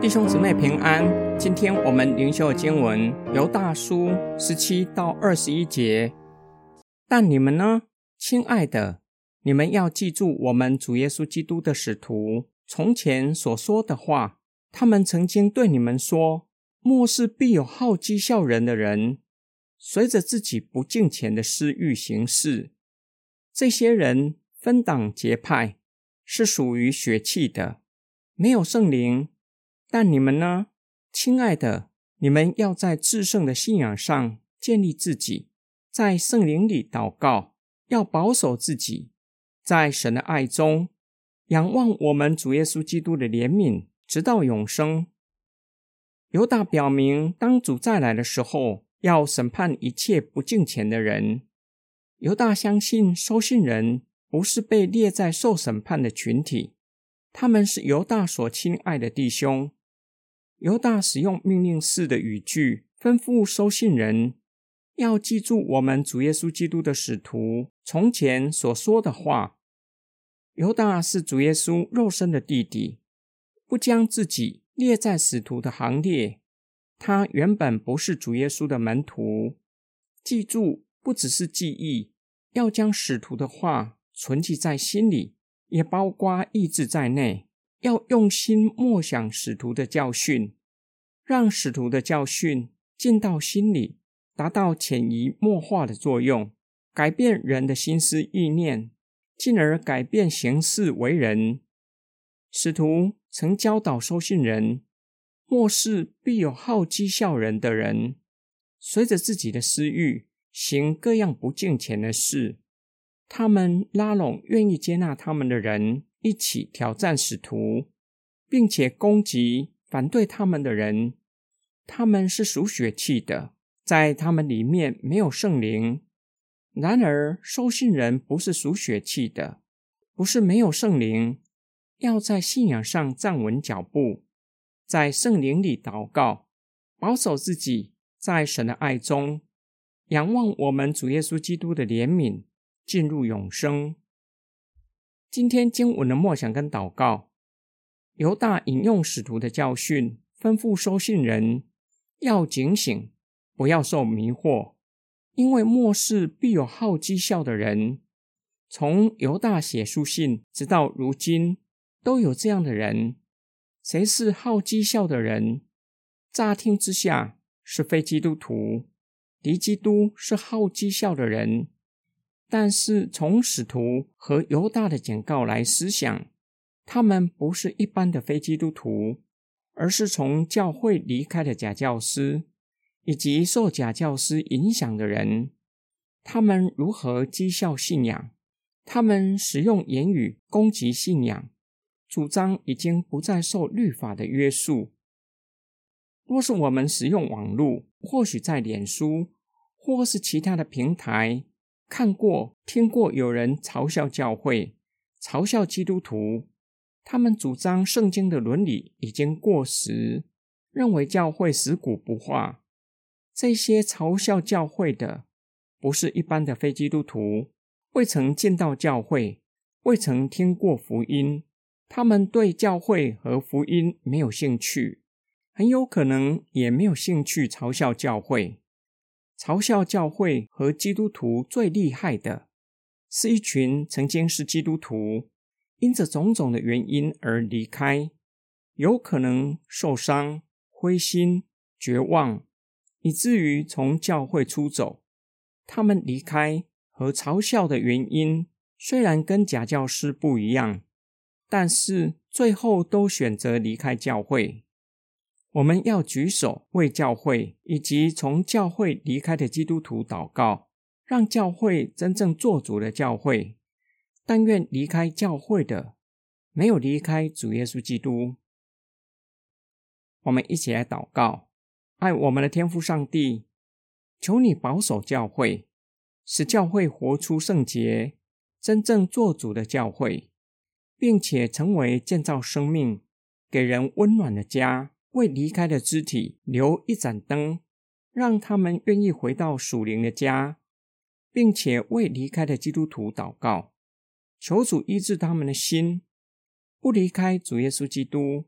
弟兄姊妹平安，今天我们灵修经文由大书十七到二十一节。但你们呢，亲爱的，你们要记住我们主耶稣基督的使徒从前所说的话。他们曾经对你们说：“末世必有好讥笑人的人，随着自己不敬虔的私欲行事。这些人分党结派，是属于血气的，没有圣灵。”但你们呢，亲爱的，你们要在至圣的信仰上建立自己，在圣灵里祷告，要保守自己，在神的爱中仰望我们主耶稣基督的怜悯，直到永生。犹大表明，当主再来的时候，要审判一切不敬虔的人。犹大相信收信人不是被列在受审判的群体，他们是犹大所亲爱的弟兄。犹大使用命令式的语句，吩咐收信人要记住我们主耶稣基督的使徒从前所说的话。犹大是主耶稣肉身的弟弟，不将自己列在使徒的行列。他原本不是主耶稣的门徒。记住，不只是记忆，要将使徒的话存记在心里，也包括意志在内。要用心默想使徒的教训，让使徒的教训进到心里，达到潜移默化的作用，改变人的心思意念，进而改变行事为人。使徒曾教导收信人：末世必有好讥笑人的人，随着自己的私欲行各样不敬虔的事。他们拉拢愿意接纳他们的人。一起挑战使徒，并且攻击反对他们的人。他们是属血气的，在他们里面没有圣灵。然而，收信人不是属血气的，不是没有圣灵，要在信仰上站稳脚步，在圣灵里祷告，保守自己，在神的爱中仰望我们主耶稣基督的怜悯，进入永生。今天经文的默想跟祷告，犹大引用使徒的教训，吩咐收信人要警醒，不要受迷惑，因为末世必有好讥笑的人。从犹大写书信直到如今，都有这样的人。谁是好讥笑的人？乍听之下是非基督徒，敌基督是好讥笑的人。但是从使徒和犹大的简告来思想，他们不是一般的非基督徒，而是从教会离开的假教师，以及受假教师影响的人。他们如何讥笑信仰？他们使用言语攻击信仰，主张已经不再受律法的约束。若是我们使用网络，或许在脸书或是其他的平台。看过、听过有人嘲笑教会、嘲笑基督徒，他们主张圣经的伦理已经过时，认为教会死骨不化。这些嘲笑教会的，不是一般的非基督徒，未曾见到教会，未曾听过福音，他们对教会和福音没有兴趣，很有可能也没有兴趣嘲笑教会。嘲笑教会和基督徒最厉害的，是一群曾经是基督徒，因着种种的原因而离开，有可能受伤、灰心、绝望，以至于从教会出走。他们离开和嘲笑的原因，虽然跟假教师不一样，但是最后都选择离开教会。我们要举手为教会以及从教会离开的基督徒祷告，让教会真正做主的教会。但愿离开教会的没有离开主耶稣基督。我们一起来祷告：爱我们的天父上帝，求你保守教会，使教会活出圣洁、真正做主的教会，并且成为建造生命、给人温暖的家。为离开的肢体留一盏灯让他们愿意回到属灵的家并且为离开的基督徒祷告。求主医治他们的心不离开主耶稣基督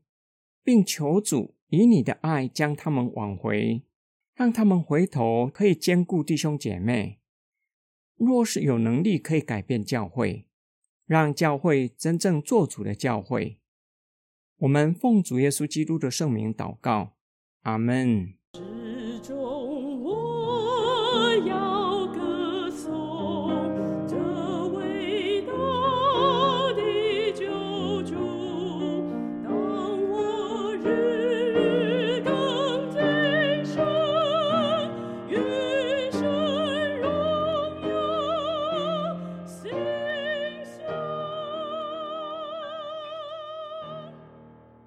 并求主以你的爱将他们挽回让他们回头可以兼顾弟兄姐妹。若是有能力可以改变教会让教会真正做主的教会我们奉主耶稣基督的圣名祷告阿门。